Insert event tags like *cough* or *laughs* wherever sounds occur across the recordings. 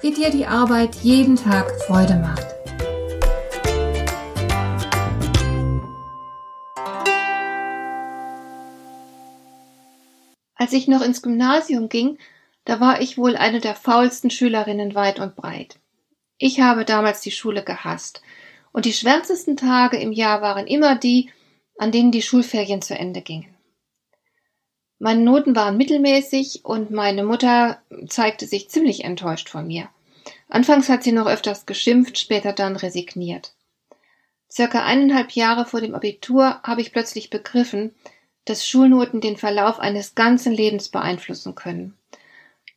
wie dir die Arbeit jeden Tag Freude macht. Als ich noch ins Gymnasium ging, da war ich wohl eine der faulsten Schülerinnen weit und breit. Ich habe damals die Schule gehasst, und die schwärzesten Tage im Jahr waren immer die, an denen die Schulferien zu Ende gingen. Meine Noten waren mittelmäßig und meine Mutter zeigte sich ziemlich enttäuscht von mir. Anfangs hat sie noch öfters geschimpft, später dann resigniert. Circa eineinhalb Jahre vor dem Abitur habe ich plötzlich begriffen, dass Schulnoten den Verlauf eines ganzen Lebens beeinflussen können.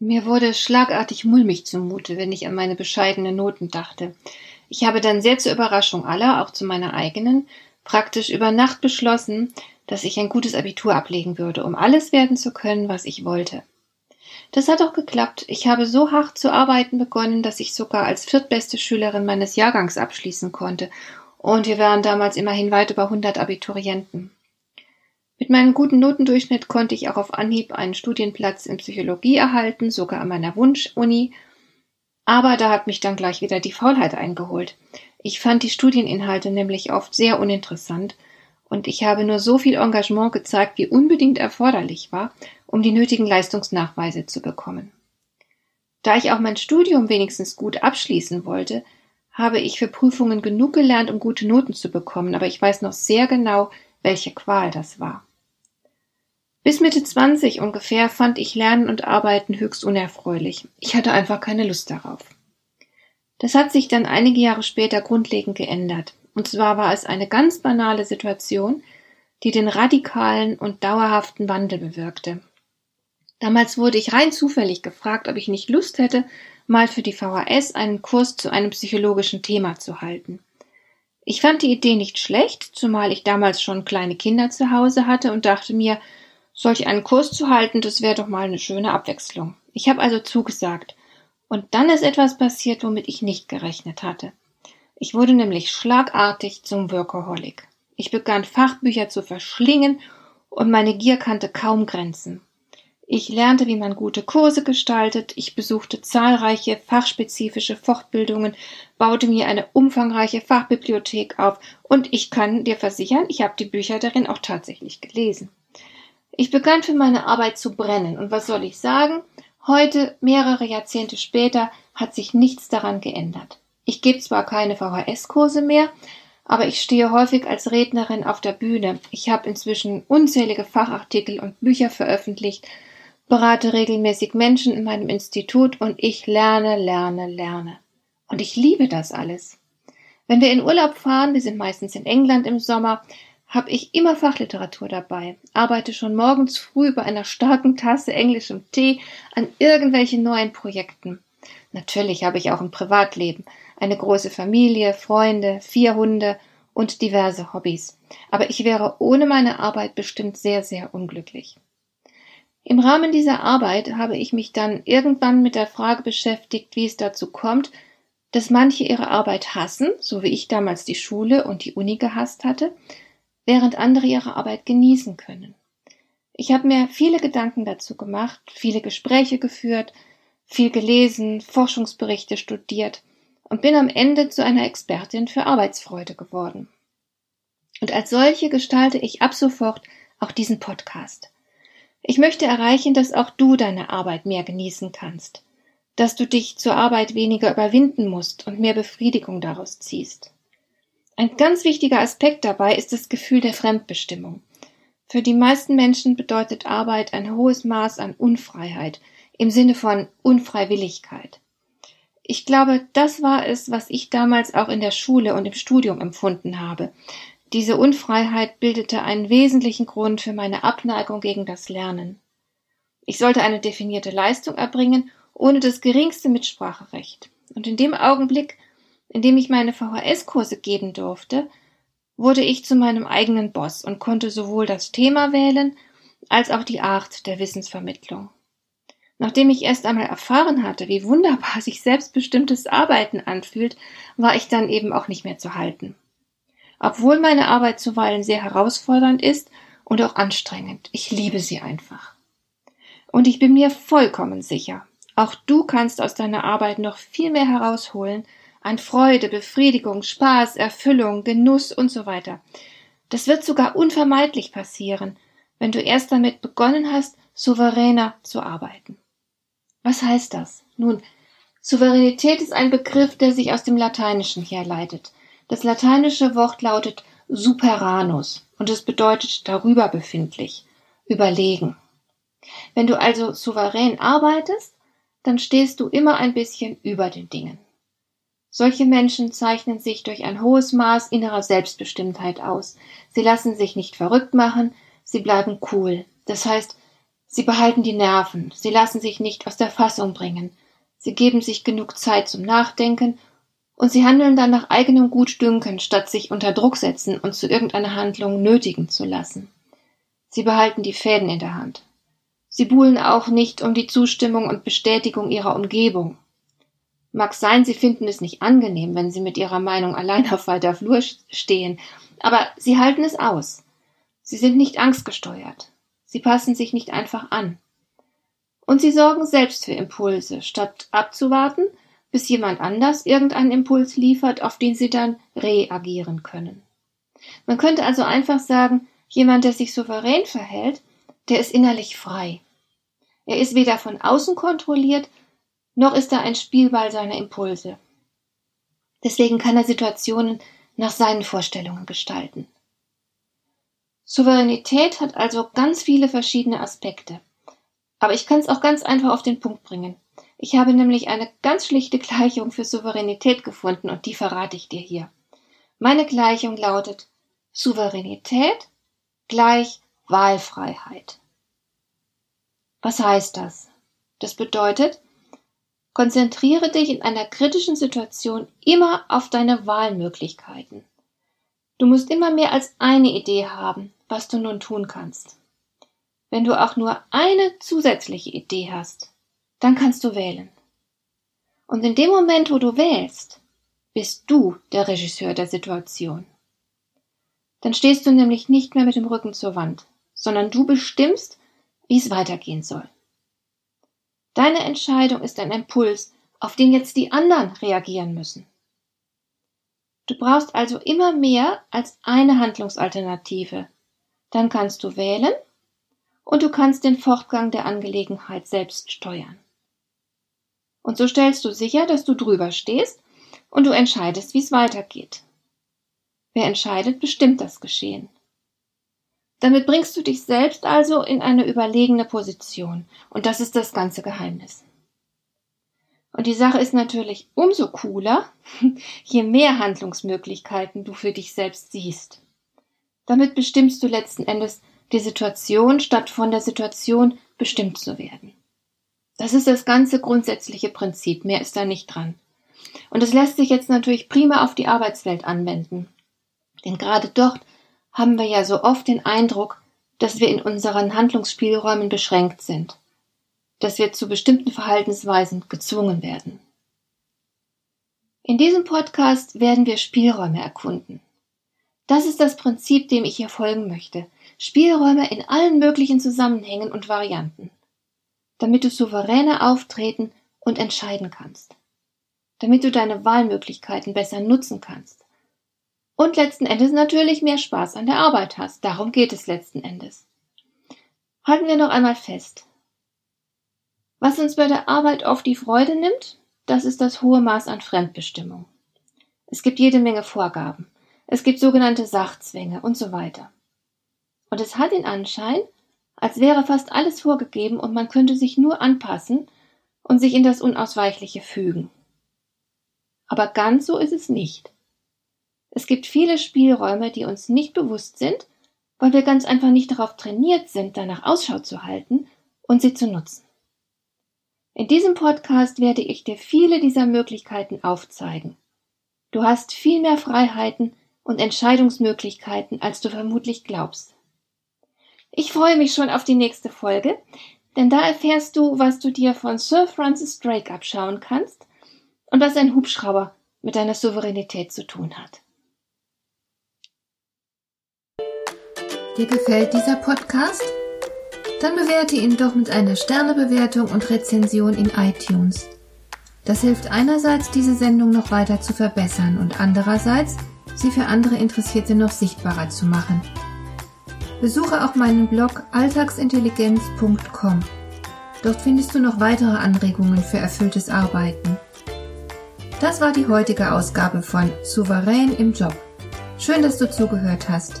Mir wurde schlagartig mulmig zumute, wenn ich an meine bescheidenen Noten dachte. Ich habe dann sehr zur Überraschung aller, auch zu meiner eigenen, praktisch über Nacht beschlossen, dass ich ein gutes Abitur ablegen würde, um alles werden zu können, was ich wollte. Das hat auch geklappt. Ich habe so hart zu arbeiten begonnen, dass ich sogar als viertbeste Schülerin meines Jahrgangs abschließen konnte. Und wir waren damals immerhin weit über 100 Abiturienten. Mit meinem guten Notendurchschnitt konnte ich auch auf Anhieb einen Studienplatz in Psychologie erhalten, sogar an meiner Wunschuni. Aber da hat mich dann gleich wieder die Faulheit eingeholt. Ich fand die Studieninhalte nämlich oft sehr uninteressant und ich habe nur so viel Engagement gezeigt, wie unbedingt erforderlich war, um die nötigen Leistungsnachweise zu bekommen. Da ich auch mein Studium wenigstens gut abschließen wollte, habe ich für Prüfungen genug gelernt, um gute Noten zu bekommen, aber ich weiß noch sehr genau, welche Qual das war. Bis Mitte 20 ungefähr fand ich Lernen und Arbeiten höchst unerfreulich. Ich hatte einfach keine Lust darauf. Das hat sich dann einige Jahre später grundlegend geändert. Und zwar war es eine ganz banale Situation, die den radikalen und dauerhaften Wandel bewirkte. Damals wurde ich rein zufällig gefragt, ob ich nicht Lust hätte, mal für die VHS einen Kurs zu einem psychologischen Thema zu halten. Ich fand die Idee nicht schlecht, zumal ich damals schon kleine Kinder zu Hause hatte und dachte mir, solch einen Kurs zu halten, das wäre doch mal eine schöne Abwechslung. Ich habe also zugesagt. Und dann ist etwas passiert, womit ich nicht gerechnet hatte. Ich wurde nämlich schlagartig zum Workaholic. Ich begann Fachbücher zu verschlingen und meine Gier kannte kaum Grenzen. Ich lernte, wie man gute Kurse gestaltet, ich besuchte zahlreiche fachspezifische Fortbildungen, baute mir eine umfangreiche Fachbibliothek auf und ich kann dir versichern, ich habe die Bücher darin auch tatsächlich gelesen. Ich begann für meine Arbeit zu brennen und was soll ich sagen? Heute, mehrere Jahrzehnte später, hat sich nichts daran geändert. Ich gebe zwar keine VHS-Kurse mehr, aber ich stehe häufig als Rednerin auf der Bühne. Ich habe inzwischen unzählige Fachartikel und Bücher veröffentlicht, berate regelmäßig Menschen in meinem Institut und ich lerne, lerne, lerne. Und ich liebe das alles. Wenn wir in Urlaub fahren, wir sind meistens in England im Sommer, habe ich immer Fachliteratur dabei, arbeite schon morgens früh bei einer starken Tasse englischem Tee an irgendwelchen neuen Projekten. Natürlich habe ich auch ein Privatleben, eine große Familie, Freunde, vier Hunde und diverse Hobbys. Aber ich wäre ohne meine Arbeit bestimmt sehr, sehr unglücklich. Im Rahmen dieser Arbeit habe ich mich dann irgendwann mit der Frage beschäftigt, wie es dazu kommt, dass manche ihre Arbeit hassen, so wie ich damals die Schule und die Uni gehasst hatte, während andere ihre Arbeit genießen können. Ich habe mir viele Gedanken dazu gemacht, viele Gespräche geführt, viel gelesen, Forschungsberichte studiert und bin am Ende zu einer Expertin für Arbeitsfreude geworden. Und als solche gestalte ich ab sofort auch diesen Podcast. Ich möchte erreichen, dass auch du deine Arbeit mehr genießen kannst, dass du dich zur Arbeit weniger überwinden musst und mehr Befriedigung daraus ziehst. Ein ganz wichtiger Aspekt dabei ist das Gefühl der Fremdbestimmung. Für die meisten Menschen bedeutet Arbeit ein hohes Maß an Unfreiheit im Sinne von Unfreiwilligkeit. Ich glaube, das war es, was ich damals auch in der Schule und im Studium empfunden habe. Diese Unfreiheit bildete einen wesentlichen Grund für meine Abneigung gegen das Lernen. Ich sollte eine definierte Leistung erbringen, ohne das geringste Mitspracherecht. Und in dem Augenblick, indem ich meine VHS-Kurse geben durfte, wurde ich zu meinem eigenen Boss und konnte sowohl das Thema wählen als auch die Art der Wissensvermittlung. Nachdem ich erst einmal erfahren hatte, wie wunderbar sich selbstbestimmtes Arbeiten anfühlt, war ich dann eben auch nicht mehr zu halten. Obwohl meine Arbeit zuweilen sehr herausfordernd ist und auch anstrengend, ich liebe sie einfach. Und ich bin mir vollkommen sicher, auch du kannst aus deiner Arbeit noch viel mehr herausholen an Freude, Befriedigung, Spaß, Erfüllung, Genuss und so weiter. Das wird sogar unvermeidlich passieren, wenn du erst damit begonnen hast, souveräner zu arbeiten. Was heißt das? Nun, Souveränität ist ein Begriff, der sich aus dem Lateinischen herleitet. Das lateinische Wort lautet superanus und es bedeutet darüber befindlich, überlegen. Wenn du also souverän arbeitest, dann stehst du immer ein bisschen über den Dingen. Solche Menschen zeichnen sich durch ein hohes Maß innerer Selbstbestimmtheit aus. Sie lassen sich nicht verrückt machen, sie bleiben cool. Das heißt, sie behalten die Nerven, sie lassen sich nicht aus der Fassung bringen, sie geben sich genug Zeit zum Nachdenken und sie handeln dann nach eigenem Gutdünken, statt sich unter Druck setzen und zu irgendeiner Handlung nötigen zu lassen. Sie behalten die Fäden in der Hand. Sie buhlen auch nicht um die Zustimmung und Bestätigung ihrer Umgebung. Mag sein, sie finden es nicht angenehm, wenn sie mit ihrer Meinung allein auf weiter Flur stehen, aber sie halten es aus. Sie sind nicht angstgesteuert. Sie passen sich nicht einfach an. Und sie sorgen selbst für Impulse, statt abzuwarten, bis jemand anders irgendeinen Impuls liefert, auf den sie dann reagieren können. Man könnte also einfach sagen, jemand, der sich souverän verhält, der ist innerlich frei. Er ist weder von außen kontrolliert, noch ist er ein Spielball seiner Impulse. Deswegen kann er Situationen nach seinen Vorstellungen gestalten. Souveränität hat also ganz viele verschiedene Aspekte. Aber ich kann es auch ganz einfach auf den Punkt bringen. Ich habe nämlich eine ganz schlichte Gleichung für Souveränität gefunden und die verrate ich dir hier. Meine Gleichung lautet Souveränität gleich Wahlfreiheit. Was heißt das? Das bedeutet, konzentriere dich in einer kritischen Situation immer auf deine Wahlmöglichkeiten. Du musst immer mehr als eine Idee haben, was du nun tun kannst. Wenn du auch nur eine zusätzliche Idee hast, dann kannst du wählen. Und in dem Moment, wo du wählst, bist du der Regisseur der Situation. Dann stehst du nämlich nicht mehr mit dem Rücken zur Wand, sondern du bestimmst, wie es weitergehen soll. Deine Entscheidung ist ein Impuls, auf den jetzt die anderen reagieren müssen. Du brauchst also immer mehr als eine Handlungsalternative. Dann kannst du wählen und du kannst den Fortgang der Angelegenheit selbst steuern. Und so stellst du sicher, dass du drüber stehst und du entscheidest, wie es weitergeht. Wer entscheidet, bestimmt das Geschehen. Damit bringst du dich selbst also in eine überlegene Position. Und das ist das ganze Geheimnis. Und die Sache ist natürlich umso cooler, *laughs* je mehr Handlungsmöglichkeiten du für dich selbst siehst. Damit bestimmst du letzten Endes die Situation, statt von der Situation bestimmt zu werden. Das ist das ganze grundsätzliche Prinzip, mehr ist da nicht dran. Und es lässt sich jetzt natürlich prima auf die Arbeitswelt anwenden. Denn gerade dort haben wir ja so oft den Eindruck, dass wir in unseren Handlungsspielräumen beschränkt sind, dass wir zu bestimmten Verhaltensweisen gezwungen werden. In diesem Podcast werden wir Spielräume erkunden. Das ist das Prinzip, dem ich hier folgen möchte. Spielräume in allen möglichen Zusammenhängen und Varianten. Damit du souveräner auftreten und entscheiden kannst. Damit du deine Wahlmöglichkeiten besser nutzen kannst und letzten Endes natürlich mehr Spaß an der Arbeit hast. Darum geht es letzten Endes. Halten wir noch einmal fest. Was uns bei der Arbeit oft die Freude nimmt, das ist das hohe Maß an Fremdbestimmung. Es gibt jede Menge Vorgaben. Es gibt sogenannte Sachzwänge und so weiter. Und es hat den Anschein, als wäre fast alles vorgegeben und man könnte sich nur anpassen und sich in das Unausweichliche fügen. Aber ganz so ist es nicht. Es gibt viele Spielräume, die uns nicht bewusst sind, weil wir ganz einfach nicht darauf trainiert sind, danach Ausschau zu halten und sie zu nutzen. In diesem Podcast werde ich dir viele dieser Möglichkeiten aufzeigen. Du hast viel mehr Freiheiten und Entscheidungsmöglichkeiten, als du vermutlich glaubst. Ich freue mich schon auf die nächste Folge, denn da erfährst du, was du dir von Sir Francis Drake abschauen kannst und was ein Hubschrauber mit deiner Souveränität zu tun hat. Dir gefällt dieser Podcast? Dann bewerte ihn doch mit einer Sternebewertung und Rezension in iTunes. Das hilft einerseits, diese Sendung noch weiter zu verbessern und andererseits, sie für andere Interessierte noch sichtbarer zu machen. Besuche auch meinen Blog alltagsintelligenz.com. Dort findest du noch weitere Anregungen für erfülltes Arbeiten. Das war die heutige Ausgabe von Souverän im Job. Schön, dass du zugehört hast.